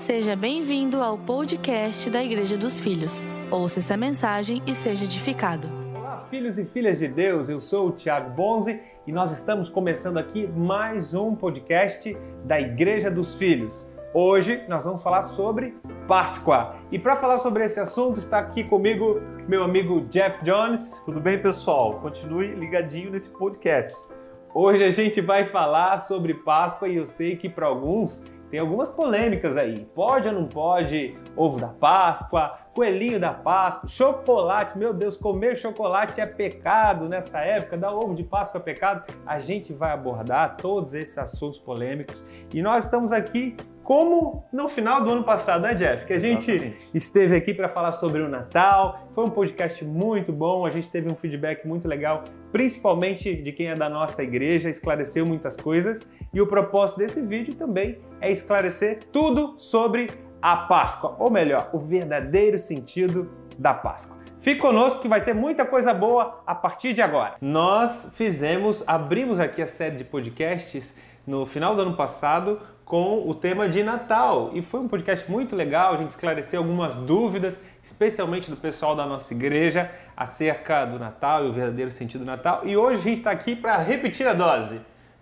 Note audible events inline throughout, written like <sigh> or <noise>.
Seja bem-vindo ao podcast da Igreja dos Filhos. Ouça essa mensagem e seja edificado. Olá, filhos e filhas de Deus. Eu sou o Tiago Bonzi e nós estamos começando aqui mais um podcast da Igreja dos Filhos. Hoje nós vamos falar sobre Páscoa. E para falar sobre esse assunto está aqui comigo meu amigo Jeff Jones. Tudo bem, pessoal? Continue ligadinho nesse podcast. Hoje a gente vai falar sobre Páscoa e eu sei que para alguns tem algumas polêmicas aí. Pode ou não pode ovo da Páscoa, coelhinho da Páscoa, chocolate. Meu Deus, comer chocolate é pecado nessa época, dar ovo de Páscoa é pecado. A gente vai abordar todos esses assuntos polêmicos e nós estamos aqui como no final do ano passado, né, Jeff? Que a gente Exatamente. esteve aqui para falar sobre o Natal. Foi um podcast muito bom, a gente teve um feedback muito legal, principalmente de quem é da nossa igreja, esclareceu muitas coisas. E o propósito desse vídeo também é esclarecer tudo sobre a Páscoa, ou melhor, o verdadeiro sentido da Páscoa. Fique conosco que vai ter muita coisa boa a partir de agora. Nós fizemos, abrimos aqui a série de podcasts no final do ano passado com o tema de Natal. E foi um podcast muito legal, a gente esclareceu algumas dúvidas, especialmente do pessoal da nossa igreja, acerca do Natal e o verdadeiro sentido do Natal. E hoje a gente está aqui para repetir a dose.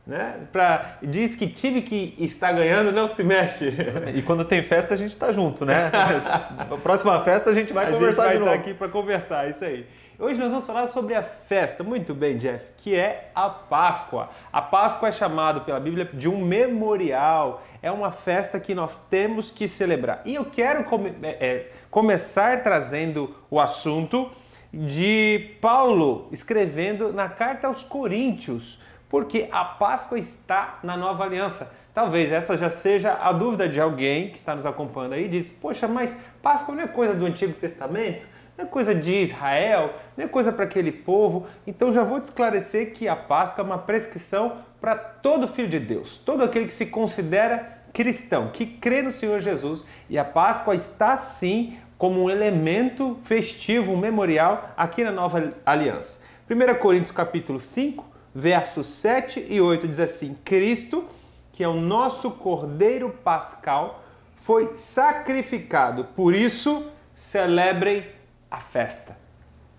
Né? Pra, diz que time que está ganhando não se mexe. <laughs> E quando tem festa a gente está junto, né? <laughs> Na próxima festa a gente vai a conversar gente vai estar aqui para conversar, isso aí. Hoje nós vamos falar sobre a festa, muito bem, Jeff, que é a Páscoa. A Páscoa é chamado pela Bíblia de um memorial, é uma festa que nós temos que celebrar. E eu quero come é, é, começar trazendo o assunto de Paulo escrevendo na carta aos Coríntios, porque a Páscoa está na nova aliança. Talvez essa já seja a dúvida de alguém que está nos acompanhando aí e diz: Poxa, mas Páscoa não é coisa do Antigo Testamento? não é coisa de Israel, não é coisa para aquele povo. Então já vou te esclarecer que a Páscoa é uma prescrição para todo filho de Deus, todo aquele que se considera cristão, que crê no Senhor Jesus. E a Páscoa está sim como um elemento festivo, um memorial aqui na nova aliança. 1 Coríntios capítulo 5, versos 7 e 8 diz assim: Cristo, que é o nosso Cordeiro Pascal, foi sacrificado. Por isso, celebrem a festa.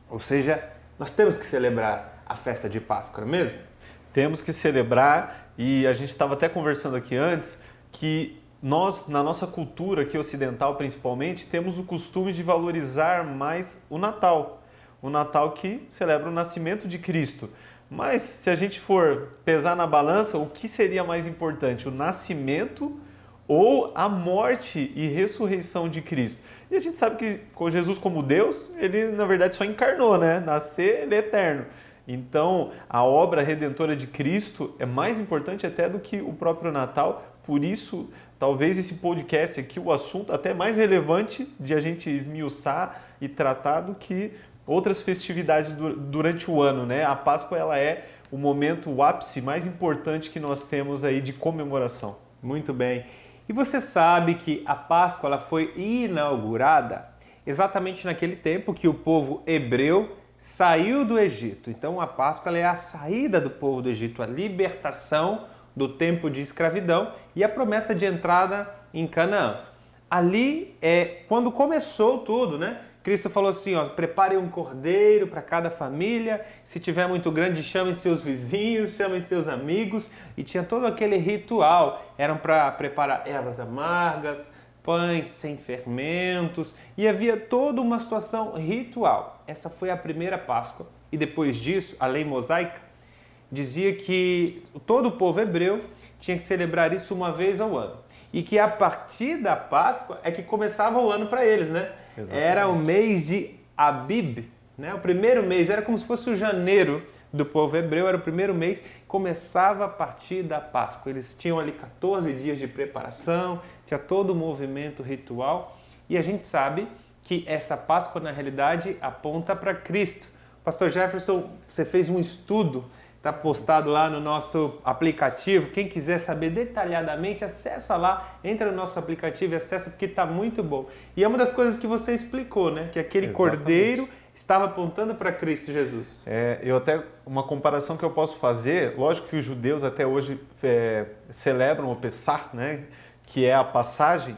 Ou seja, nós temos que celebrar a festa de Páscoa, não é mesmo? Temos que celebrar e a gente estava até conversando aqui antes que nós, na nossa cultura aqui ocidental principalmente, temos o costume de valorizar mais o Natal. O Natal que celebra o nascimento de Cristo. Mas se a gente for pesar na balança, o que seria mais importante, o nascimento ou a morte e ressurreição de Cristo? E a gente sabe que com Jesus como Deus, ele na verdade só encarnou, né? Nascer, ele é eterno. Então, a obra redentora de Cristo é mais importante até do que o próprio Natal. Por isso, talvez esse podcast aqui, o assunto até mais relevante de a gente esmiuçar e tratar do que outras festividades durante o ano, né? A Páscoa ela é o momento, o ápice mais importante que nós temos aí de comemoração. Muito bem. E você sabe que a Páscoa ela foi inaugurada exatamente naquele tempo que o povo hebreu saiu do Egito. Então a Páscoa é a saída do povo do Egito, a libertação do tempo de escravidão e a promessa de entrada em Canaã. Ali é quando começou tudo, né? Cristo falou assim: ó, preparem um cordeiro para cada família. Se tiver muito grande, chamem seus vizinhos, chamem seus amigos. E tinha todo aquele ritual. Eram para preparar ervas amargas, pães sem fermentos. E havia toda uma situação ritual. Essa foi a primeira Páscoa. E depois disso, a lei mosaica dizia que todo o povo hebreu tinha que celebrar isso uma vez ao ano. E que a partir da Páscoa é que começava o ano para eles, né? Exatamente. Era o mês de Abib, né? O primeiro mês era como se fosse o janeiro do povo hebreu, era o primeiro mês, começava a partir da Páscoa. Eles tinham ali 14 dias de preparação, tinha todo o movimento ritual, e a gente sabe que essa Páscoa na realidade aponta para Cristo. Pastor Jefferson, você fez um estudo Está postado lá no nosso aplicativo. Quem quiser saber detalhadamente, acessa lá, entra no nosso aplicativo e acessa porque está muito bom. E é uma das coisas que você explicou, né? Que aquele Exatamente. cordeiro estava apontando para Cristo Jesus. É, eu até uma comparação que eu posso fazer. Lógico que os judeus até hoje é, celebram o Pessah, né? Que é a passagem.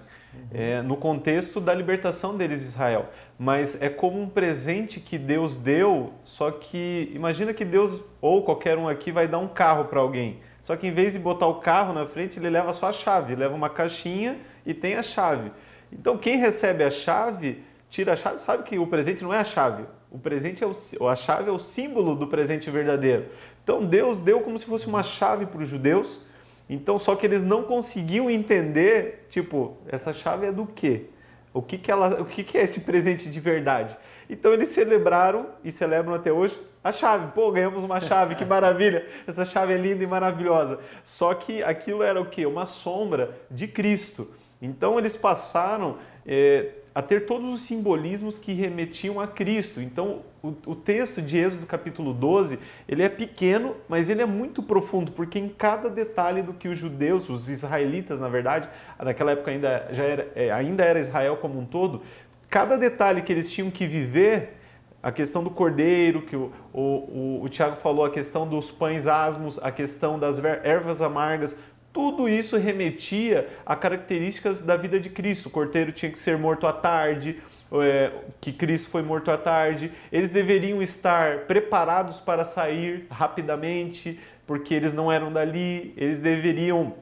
É, no contexto da libertação deles de Israel. Mas é como um presente que Deus deu, só que imagina que Deus, ou qualquer um aqui, vai dar um carro para alguém. Só que em vez de botar o carro na frente, ele leva só a chave, leva uma caixinha e tem a chave. Então quem recebe a chave, tira a chave, sabe que o presente não é a chave. O presente é o, a chave é o símbolo do presente verdadeiro. Então Deus deu como se fosse uma chave para os judeus. Então só que eles não conseguiam entender, tipo, essa chave é do quê? O que que ela, o que que é esse presente de verdade? Então eles celebraram e celebram até hoje a chave. Pô, ganhamos uma chave, que maravilha! Essa chave é linda e maravilhosa. Só que aquilo era o quê? Uma sombra de Cristo. Então eles passaram é, a ter todos os simbolismos que remetiam a Cristo. Então o, o, texto de Êxodo capítulo 12, ele é pequeno, mas ele é muito profundo, porque em cada detalhe do que os judeus, os israelitas, na verdade, naquela época ainda, já era, é, ainda era Israel como um todo, cada detalhe que eles tinham que viver, a questão do cordeiro, que o, o, o, o Tiago falou, a questão dos pães asmos, a questão das ervas amargas, tudo isso remetia a características da vida de Cristo. O cordeiro tinha que ser morto à tarde, é, que Cristo foi morto à tarde. Eles deveriam estar preparados para sair rapidamente, porque eles não eram dali. Eles deveriam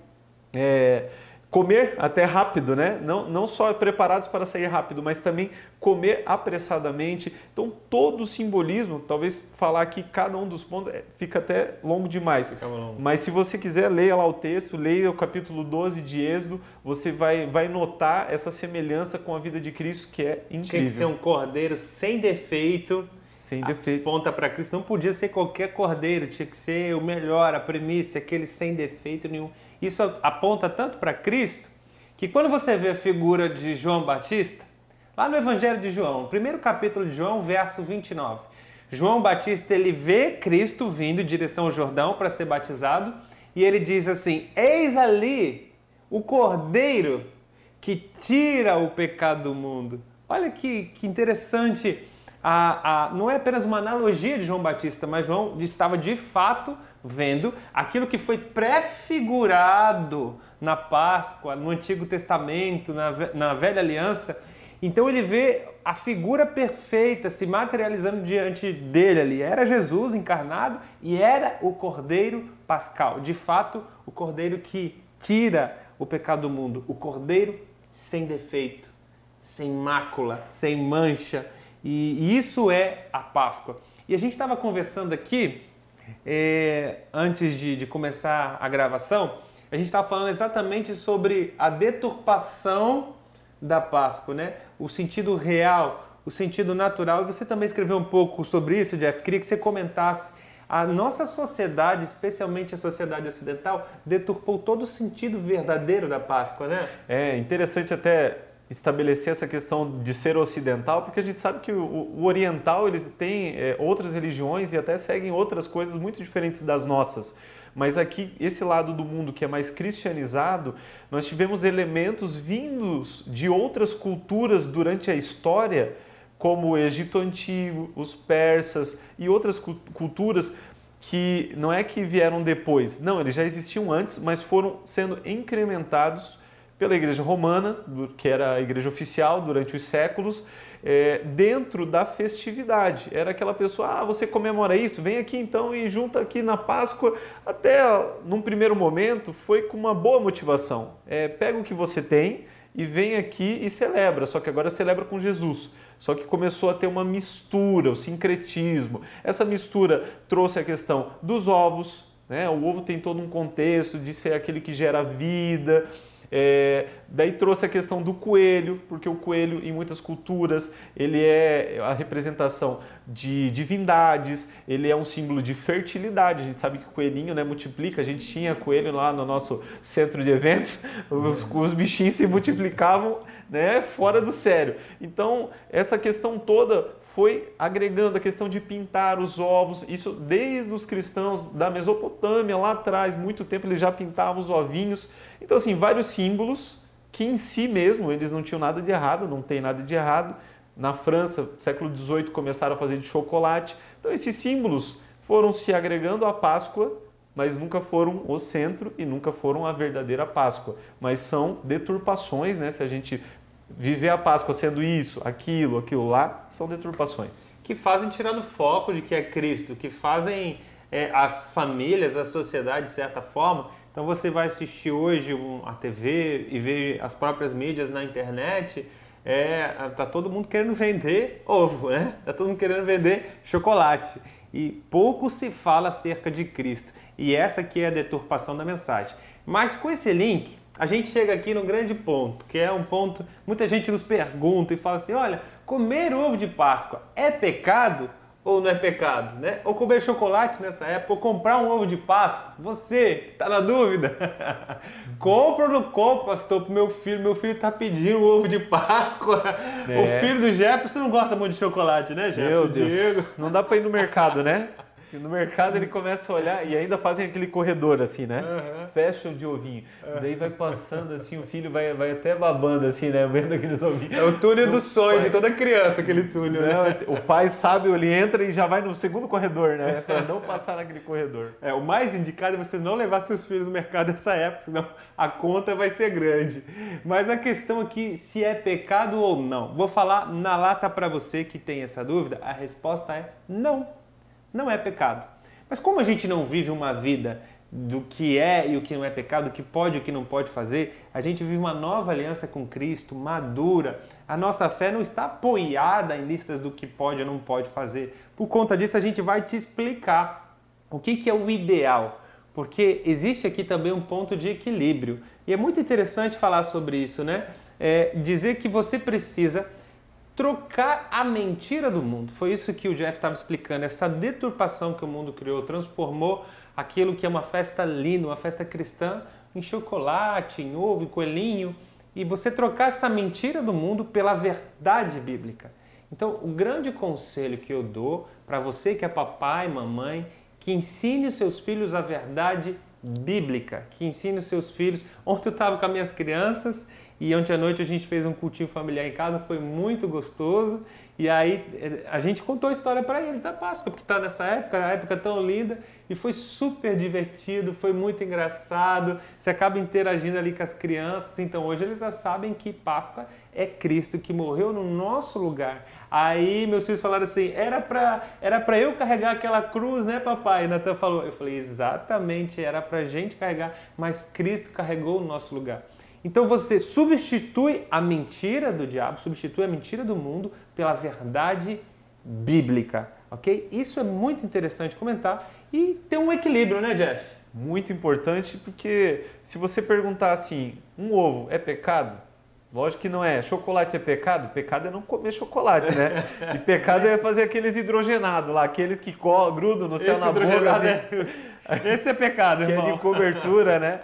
é, comer até rápido, né? Não, não só preparados para sair rápido, mas também comer apressadamente. Então, todo o simbolismo, talvez falar aqui cada um dos pontos, é, fica até longo demais. Longo. Mas se você quiser, leia lá o texto, leia o capítulo 12 de Êxodo, você vai, vai notar essa semelhança com a vida de Cristo, que é incrível. Tinha que ser um cordeiro sem defeito, sem defeito. Ponta para Cristo. Não podia ser qualquer cordeiro, tinha que ser o melhor, a primícia, aquele sem defeito nenhum. Isso aponta tanto para Cristo que quando você vê a figura de João Batista, lá no Evangelho de João, primeiro capítulo de João, verso 29, João Batista ele vê Cristo vindo em direção ao Jordão para ser batizado e ele diz assim: Eis ali o Cordeiro que tira o pecado do mundo. Olha que, que interessante. A, a, não é apenas uma analogia de João Batista, mas João estava de fato vendo aquilo que foi prefigurado na Páscoa, no Antigo Testamento, na, na Velha Aliança. Então ele vê a figura perfeita se materializando diante dele ali. Era Jesus encarnado e era o Cordeiro Pascal. De fato, o Cordeiro que tira o pecado do mundo. O Cordeiro sem defeito, sem mácula, sem mancha. E isso é a Páscoa. E a gente estava conversando aqui é, antes de, de começar a gravação, a gente estava falando exatamente sobre a deturpação da Páscoa, né? O sentido real, o sentido natural. E você também escreveu um pouco sobre isso, Jeff. Queria que você comentasse. A nossa sociedade, especialmente a sociedade ocidental, deturpou todo o sentido verdadeiro da Páscoa, né? É interessante até estabelecer essa questão de ser ocidental, porque a gente sabe que o, o oriental eles têm é, outras religiões e até seguem outras coisas muito diferentes das nossas. Mas aqui, esse lado do mundo que é mais cristianizado, nós tivemos elementos vindos de outras culturas durante a história, como o Egito Antigo, os persas e outras culturas que não é que vieram depois, não, eles já existiam antes, mas foram sendo incrementados pela Igreja Romana, que era a igreja oficial durante os séculos, é, dentro da festividade. Era aquela pessoa, ah, você comemora isso? Vem aqui então e junta aqui na Páscoa. Até num primeiro momento foi com uma boa motivação. É, pega o que você tem e vem aqui e celebra, só que agora celebra com Jesus. Só que começou a ter uma mistura, o sincretismo. Essa mistura trouxe a questão dos ovos, né? O ovo tem todo um contexto de ser aquele que gera vida. É, daí trouxe a questão do coelho, porque o coelho em muitas culturas ele é a representação de divindades, ele é um símbolo de fertilidade. A gente sabe que o coelhinho né, multiplica, a gente tinha coelho lá no nosso centro de eventos, os, os bichinhos se multiplicavam né, fora do sério. Então, essa questão toda foi agregando a questão de pintar os ovos, isso desde os cristãos da Mesopotâmia, lá atrás, muito tempo eles já pintavam os ovinhos. Então, assim, vários símbolos que em si mesmo eles não tinham nada de errado, não tem nada de errado. Na França, século XVIII, começaram a fazer de chocolate. Então, esses símbolos foram se agregando à Páscoa, mas nunca foram o centro e nunca foram a verdadeira Páscoa. Mas são deturpações, né? Se a gente viver a Páscoa sendo isso, aquilo, aquilo lá, são deturpações. Que fazem tirar do foco de que é Cristo, que fazem é, as famílias, a sociedade, de certa forma. Então você vai assistir hoje a TV e ver as próprias mídias na internet, é, tá todo mundo querendo vender ovo, né? Tá todo mundo querendo vender chocolate. E pouco se fala acerca de Cristo. E essa aqui é a deturpação da mensagem. Mas com esse link, a gente chega aqui num grande ponto, que é um ponto, muita gente nos pergunta e fala assim: olha, comer ovo de Páscoa é pecado? ou não é pecado, né? Ou comer chocolate nessa época, ou comprar um ovo de Páscoa. Você, tá na dúvida? <laughs> Compra ou não compra, pastor, pro meu filho? Meu filho tá pedindo ovo de Páscoa. É. O filho do Jefferson não gosta muito de chocolate, né, Jefferson? Meu Deus. Diego. Não dá pra ir no mercado, né? E no mercado ele começa a olhar e ainda fazem aquele corredor assim, né? Uhum. Fecham de ovinho. Uhum. Daí vai passando assim, o filho vai, vai até babando assim, né? Vendo aqueles ovinhos. É o túnel do sonho pai... de toda criança, aquele túnel, né? O pai sabe, ele entra e já vai no segundo corredor, né? Para não passar naquele corredor. É, o mais indicado é você não levar seus filhos no mercado nessa época, senão a conta vai ser grande. Mas a questão aqui, se é pecado ou não. Vou falar na lata para você que tem essa dúvida, a resposta é não não é pecado. Mas como a gente não vive uma vida do que é e o que não é pecado, o que pode e o que não pode fazer, a gente vive uma nova aliança com Cristo, madura. A nossa fé não está apoiada em listas do que pode ou não pode fazer. Por conta disso, a gente vai te explicar o que, que é o ideal, porque existe aqui também um ponto de equilíbrio. E é muito interessante falar sobre isso, né? É dizer que você precisa trocar a mentira do mundo. Foi isso que o Jeff estava explicando, essa deturpação que o mundo criou, transformou aquilo que é uma festa linda, uma festa cristã, em chocolate, em ovo, em coelhinho, e você trocar essa mentira do mundo pela verdade bíblica. Então, o grande conselho que eu dou para você que é papai, mamãe, que ensine os seus filhos a verdade bíblica, que ensine os seus filhos. Ontem eu estava com as minhas crianças e ontem à noite a gente fez um cultinho familiar em casa, foi muito gostoso. E aí eh, a gente contou a história para eles da Páscoa, porque está nessa época, a época tão linda, e foi super divertido, foi muito engraçado. Você acaba interagindo ali com as crianças, então hoje eles já sabem que Páscoa é Cristo que morreu no nosso lugar. Aí meus filhos falaram assim: era para era pra eu carregar aquela cruz, né, papai? E Natan falou: eu falei, exatamente, era para gente carregar, mas Cristo carregou o nosso lugar. Então você substitui a mentira do diabo, substitui a mentira do mundo pela verdade bíblica, ok? Isso é muito interessante comentar e ter um equilíbrio, né, Jeff? Muito importante porque se você perguntar assim, um ovo é pecado? Lógico que não é. Chocolate é pecado? Pecado é não comer chocolate, né? E pecado é fazer aqueles hidrogenados lá, aqueles que grudam no céu Esse na boca. Assim. É... <laughs> Esse é pecado, irmão. Que é de cobertura, né?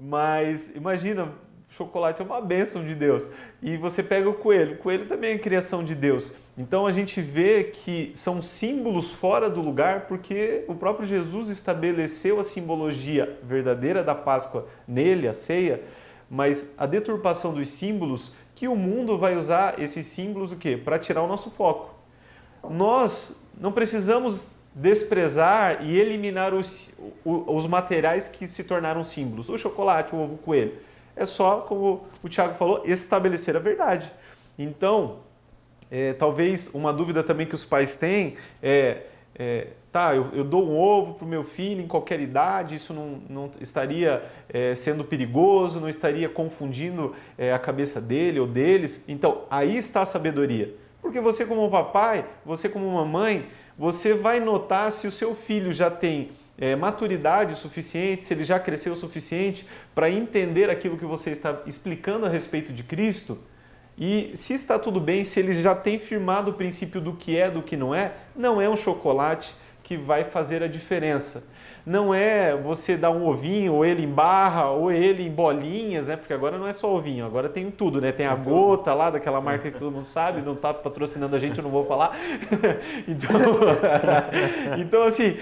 Mas imagina, chocolate é uma bênção de Deus. E você pega o coelho, o coelho também é criação de Deus. Então a gente vê que são símbolos fora do lugar porque o próprio Jesus estabeleceu a simbologia verdadeira da Páscoa nele, a ceia, mas a deturpação dos símbolos que o mundo vai usar esses símbolos o quê? Para tirar o nosso foco. Nós não precisamos desprezar e eliminar os, os materiais que se tornaram símbolos, o chocolate, o ovo, o coelho é só, como o Tiago falou, estabelecer a verdade. Então, é, talvez uma dúvida também que os pais têm é, é tá, eu, eu, dou um ovo para o meu filho em qualquer idade, isso não, não estaria é, sendo perigoso, não estaria confundindo é, a cabeça dele ou deles. Então, aí está a sabedoria. Porque você como papai, você como mamãe, você vai notar se o seu filho já tem é, maturidade suficiente, se ele já cresceu o suficiente para entender aquilo que você está explicando a respeito de Cristo. E se está tudo bem, se ele já tem firmado o princípio do que é, do que não é, não é um chocolate que vai fazer a diferença não é você dar um ovinho, ou ele em barra, ou ele em bolinhas, né? Porque agora não é só ovinho, agora tem tudo, né? Tem a gota lá, daquela marca que todo mundo sabe, não está patrocinando a gente, eu não vou falar. <laughs> então, <laughs> então, assim,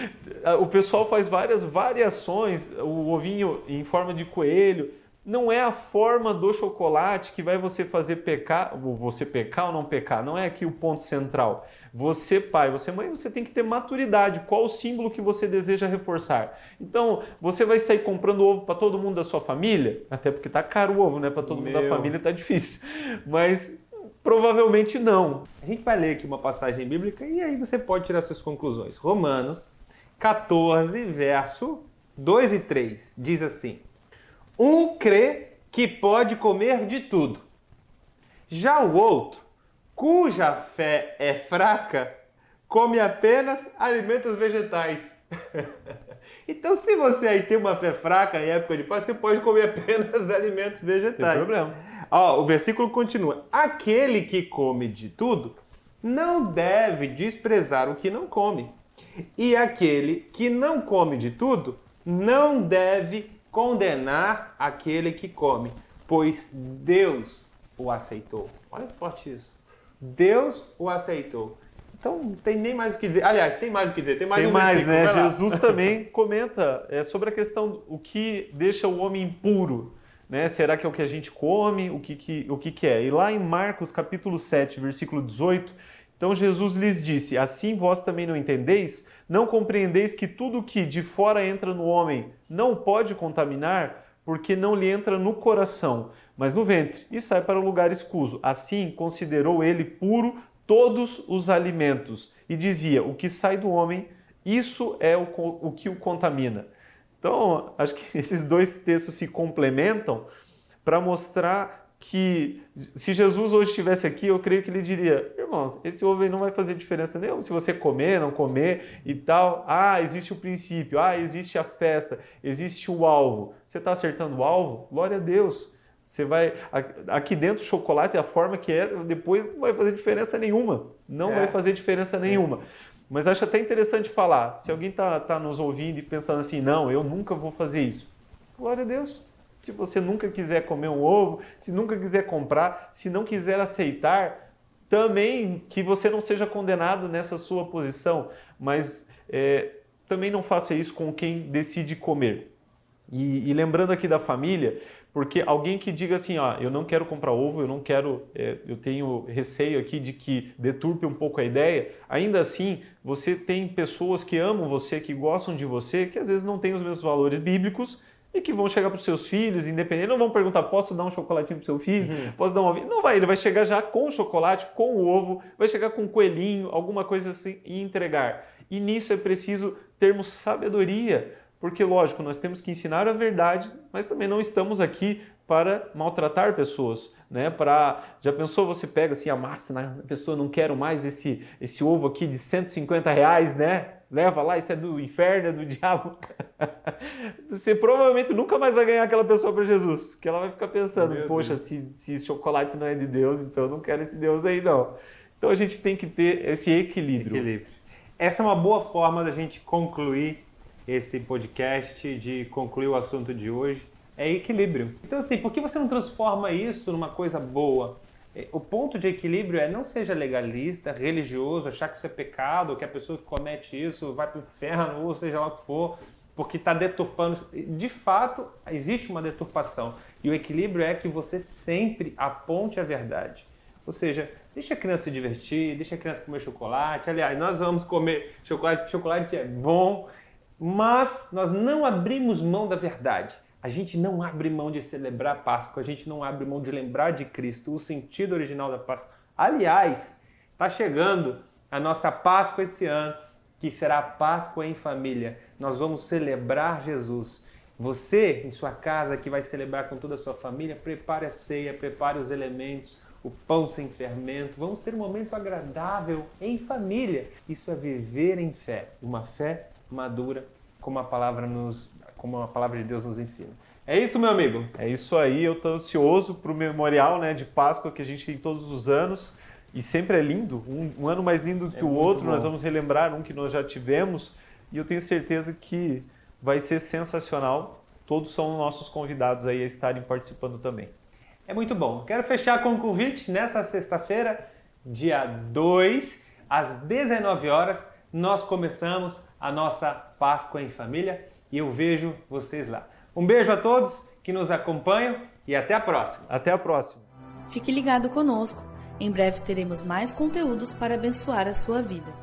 o pessoal faz várias variações, o ovinho em forma de coelho, não é a forma do chocolate que vai você fazer pecar, você pecar ou não pecar, não é aqui o ponto central. Você, pai, você, mãe, você tem que ter maturidade. Qual o símbolo que você deseja reforçar? Então, você vai sair comprando ovo para todo mundo da sua família? Até porque tá caro o ovo, né? Para todo Meu. mundo da família tá difícil. Mas provavelmente não. A gente vai ler aqui uma passagem bíblica e aí você pode tirar suas conclusões. Romanos 14, verso 2 e 3 diz assim: Um crê que pode comer de tudo. Já o outro, cuja fé é fraca, come apenas alimentos vegetais. <laughs> então, se você aí tem uma fé fraca em época de paz, você pode comer <laughs> apenas alimentos vegetais. Tem problema. Ó, o versículo continua: Aquele que come de tudo não deve desprezar o que não come. E aquele que não come de tudo não deve condenar aquele que come, pois Deus o aceitou. Olha que forte isso. Deus o aceitou. Então não tem nem mais o que dizer. Aliás, tem mais o que dizer. Tem mais, tem um mais né? Jesus também <laughs> comenta é, sobre a questão o que deixa o homem impuro. Né? Será que é o que a gente come? O que, que, o que, que é? E lá em Marcos capítulo 7, versículo 18, então Jesus lhes disse: Assim vós também não entendeis? Não compreendeis que tudo que de fora entra no homem não pode contaminar, porque não lhe entra no coração, mas no ventre, e sai para o lugar escuso. Assim considerou ele puro todos os alimentos, e dizia: O que sai do homem, isso é o, o que o contamina. Então, acho que <laughs> esses dois textos se complementam para mostrar que se Jesus hoje estivesse aqui, eu creio que ele diria: irmãos, esse ovo aí não vai fazer diferença nenhuma se você comer, não comer e tal. Ah, existe o princípio, ah, existe a festa, existe o alvo. Você está acertando o alvo? Glória a Deus. Você vai aqui dentro o chocolate a forma que é, depois não vai fazer diferença nenhuma. Não é. vai fazer diferença nenhuma. Mas acho até interessante falar. Se alguém está tá nos ouvindo e pensando assim, não, eu nunca vou fazer isso. Glória a Deus. Se você nunca quiser comer um ovo, se nunca quiser comprar, se não quiser aceitar, também que você não seja condenado nessa sua posição, mas é, também não faça isso com quem decide comer. E, e, lembrando aqui da família, porque alguém que diga assim, ó, eu não quero comprar ovo, eu não quero, é, eu tenho receio aqui de que deturpe um pouco a ideia, ainda assim, você tem pessoas que amam você, que gostam de você, que às vezes não têm os mesmos valores bíblicos, e que vão chegar para os seus filhos, independente, não vão perguntar, posso dar um chocolatinho para o seu filho? Uhum. Posso dar um Não vai, ele vai chegar já com o chocolate, com o ovo, vai chegar com um coelhinho, alguma coisa assim e entregar. E nisso é preciso termos sabedoria, porque lógico, nós temos que ensinar a verdade, mas também não estamos aqui para maltratar pessoas, né? Para já pensou você pega assim a massa, né? a pessoa não quero mais esse esse ovo aqui de 150 reais, né? Leva lá, isso é do inferno, é do <laughs> diabo. Você provavelmente nunca mais vai ganhar aquela pessoa para Jesus, que ela vai ficar pensando, Meu poxa, se, se chocolate não é de Deus, então eu não quero esse Deus aí não. Então a gente tem que ter esse equilíbrio. equilíbrio. Essa é uma boa forma da gente concluir esse podcast, de concluir o assunto de hoje. É equilíbrio. Então assim, por que você não transforma isso numa coisa boa? É, o ponto de equilíbrio é não seja legalista, religioso, achar que isso é pecado, que a pessoa que comete isso vai para o inferno, ou seja lá o que for, porque está deturpando. De fato, existe uma deturpação. E o equilíbrio é que você sempre aponte a verdade. Ou seja, deixa a criança se divertir, deixa a criança comer chocolate. Aliás, nós vamos comer chocolate, chocolate é bom, mas nós não abrimos mão da verdade. A gente não abre mão de celebrar a Páscoa, a gente não abre mão de lembrar de Cristo, o sentido original da Páscoa. Aliás, está chegando a nossa Páscoa esse ano, que será a Páscoa em família. Nós vamos celebrar Jesus. Você, em sua casa, que vai celebrar com toda a sua família, prepare a ceia, prepare os elementos, o pão sem fermento. Vamos ter um momento agradável em família. Isso é viver em fé, uma fé madura, como a palavra nos como a palavra de Deus nos ensina. É isso, meu amigo? É isso aí, eu estou ansioso para o memorial né, de Páscoa que a gente tem todos os anos. E sempre é lindo, um, um ano mais lindo que é o outro. Bom. Nós vamos relembrar um que nós já tivemos e eu tenho certeza que vai ser sensacional. Todos são nossos convidados aí a estarem participando também. É muito bom. Quero fechar com um convite nessa sexta-feira, dia 2, às 19 horas, nós começamos a nossa Páscoa em família e eu vejo vocês lá. Um beijo a todos, que nos acompanham e até a próxima. Até a próxima. Fique ligado conosco. Em breve teremos mais conteúdos para abençoar a sua vida.